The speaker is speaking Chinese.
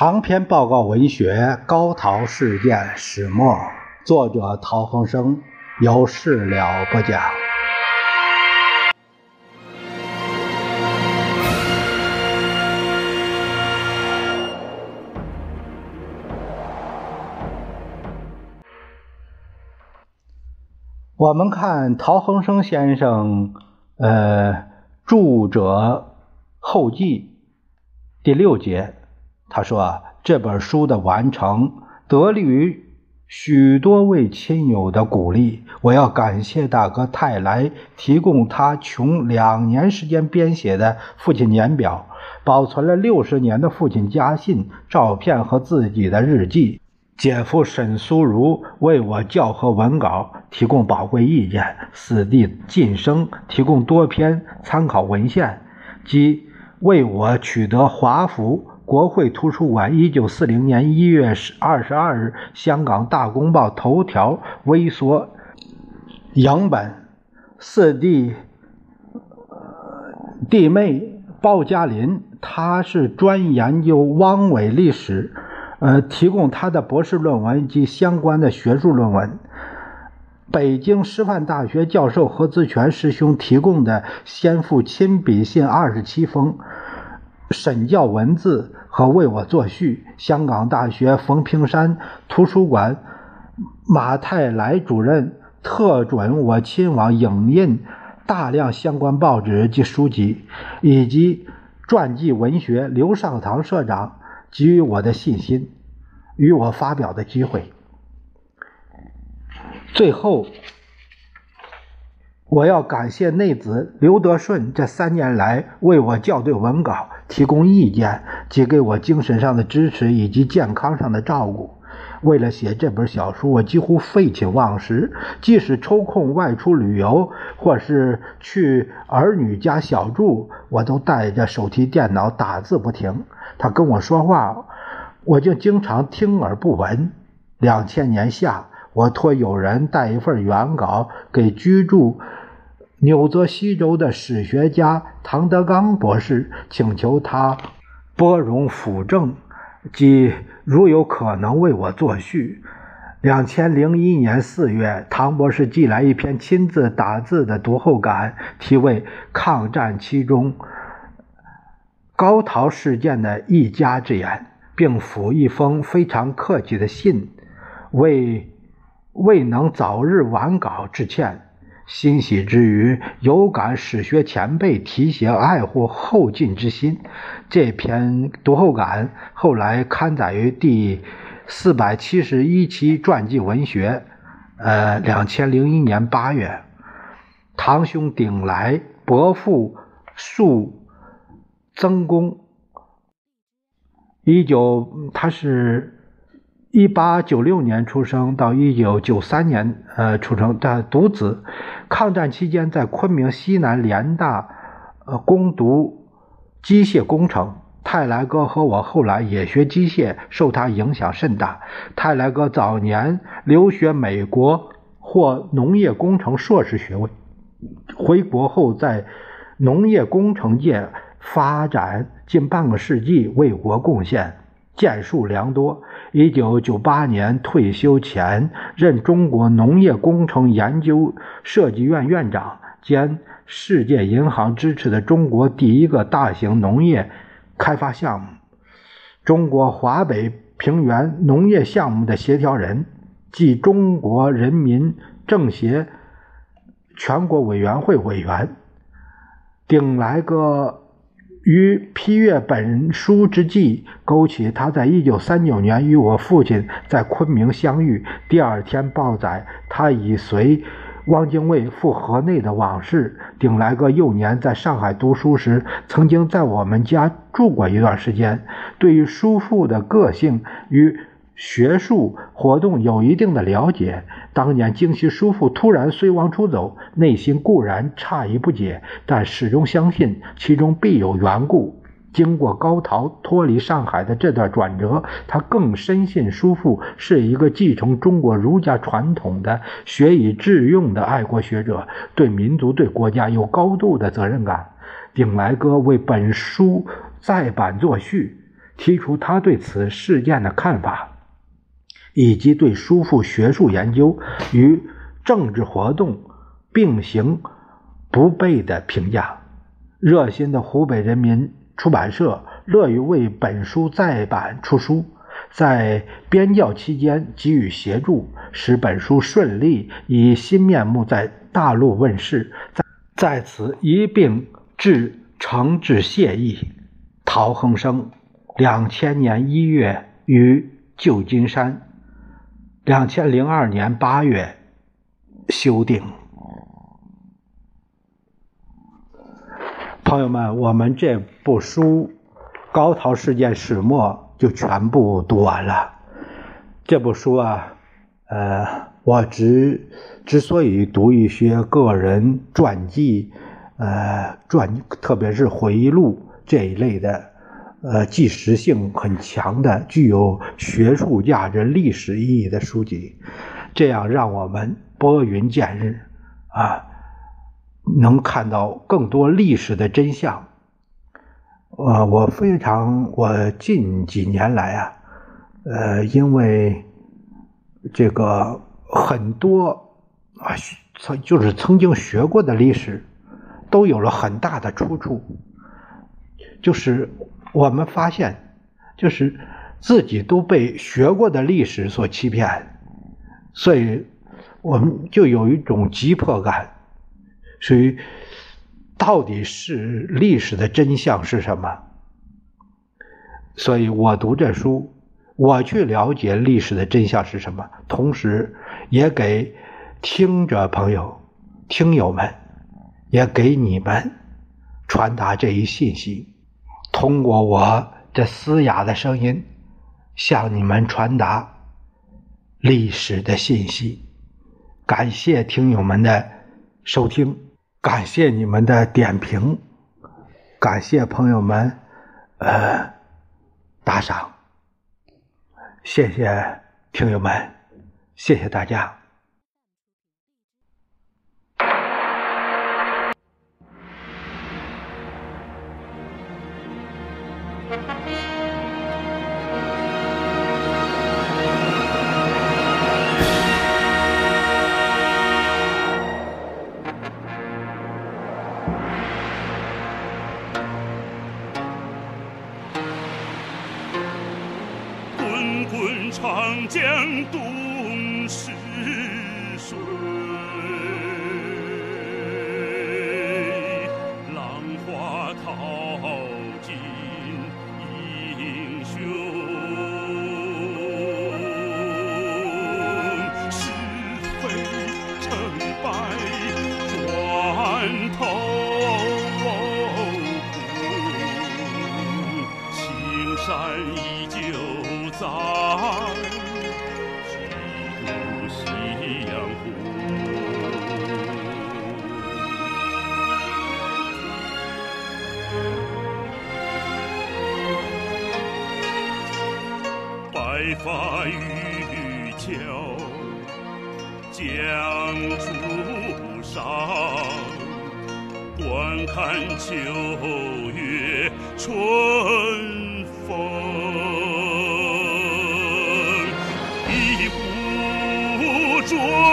长篇报告文学《高陶事件始末》，作者陶恒生，有事了不讲。我们看陶恒生先生，呃，著者后记第六节。他说：“啊，这本书的完成得力于许多位亲友的鼓励。我要感谢大哥泰来提供他穷两年时间编写的父亲年表，保存了六十年的父亲家信、照片和自己的日记。姐夫沈苏如为我校核文稿提供宝贵意见，四弟晋生提供多篇参考文献，即为我取得华府。”国会图书馆，一九四零年一月十二十二日，香港大公报头条微缩影本。四弟弟妹鲍嘉林，他是专研究汪伪历史，呃，提供他的博士论文及相关的学术论文。北京师范大学教授何资全师兄提供的先父亲笔信二十七封，审教文字。和为我作序。香港大学冯平山图书馆马泰来主任特准我亲往影印大量相关报纸及书籍，以及传记文学。刘尚堂社长给予我的信心，与我发表的机会。最后，我要感谢内子刘德顺这三年来为我校对文稿。提供意见及给我精神上的支持以及健康上的照顾。为了写这本小说，我几乎废寝忘食，即使抽空外出旅游或是去儿女家小住，我都带着手提电脑打字不停。他跟我说话，我就经常听而不闻。两千年夏，我托友人带一份原稿给居住。纽泽西州的史学家唐德刚博士请求他拨冗辅政，即如有可能为我作序。两千零一年四月，唐博士寄来一篇亲自打字的读后感，题为《抗战期中高陶事件的一家之言》，并附一封非常客气的信，为未能早日完稿致歉。欣喜之余，有感史学前辈提携爱护后进之心。这篇读后感后来刊载于第四百七十一期传记文学。呃，两千零一年八月，堂兄顶来，伯父树曾公，一九，他是。一八九六年出生，到一九九三年，呃，出生的独子。抗战期间，在昆明西南联大，呃，攻读机械工程。泰来哥和我后来也学机械，受他影响甚大。泰来哥早年留学美国，获农业工程硕士学位，回国后在农业工程界发展近半个世纪，为国贡献。建树良多。一九九八年退休前，任中国农业工程研究设计院院长兼世界银行支持的中国第一个大型农业开发项目——中国华北平原农业项目的协调人，即中国人民政协全国委员会委员。顶来个。于批阅本书之际，勾起他在一九三九年与我父亲在昆明相遇，第二天报载他已随汪精卫赴河内的往事。顶来个幼年在上海读书时，曾经在我们家住过一段时间，对于叔父的个性与。学术活动有一定的了解。当年京西叔父突然随亡出走，内心固然诧异不解，但始终相信其中必有缘故。经过高陶脱离上海的这段转折，他更深信叔父是一个继承中国儒家传统的学以致用的爱国学者，对民族、对国家有高度的责任感。顶来哥为本书再版作序。提出他对此事件的看法，以及对叔父学术研究与政治活动并行不悖的评价。热心的湖北人民出版社乐于为本书再版出书。在编校期间给予协助，使本书顺利以新面目在大陆问世，在在此一并致诚挚谢意。陶恒生，两千年一月于旧金山，两千零二年八月修订。朋友们，我们这部书《高陶事件始末》。就全部读完了这部书啊，呃，我之之所以读一些个人传记，呃，传特别是回忆录这一类的，呃，纪实性很强的、具有学术价值、历史意义的书籍，这样让我们拨云见日啊，能看到更多历史的真相。呃，我非常，我近几年来啊，呃，因为这个很多啊，曾就是曾经学过的历史，都有了很大的出处。就是我们发现，就是自己都被学过的历史所欺骗，所以我们就有一种急迫感，属于。到底是历史的真相是什么？所以我读这书，我去了解历史的真相是什么，同时也给听者朋友、听友们，也给你们传达这一信息。通过我这嘶哑的声音，向你们传达历史的信息。感谢听友们的收听。感谢你们的点评，感谢朋友们，呃，打赏，谢谢听友们，谢谢大家。山依旧在几度夕阳红白发渔樵江渚上观看秋月春风。一壶浊。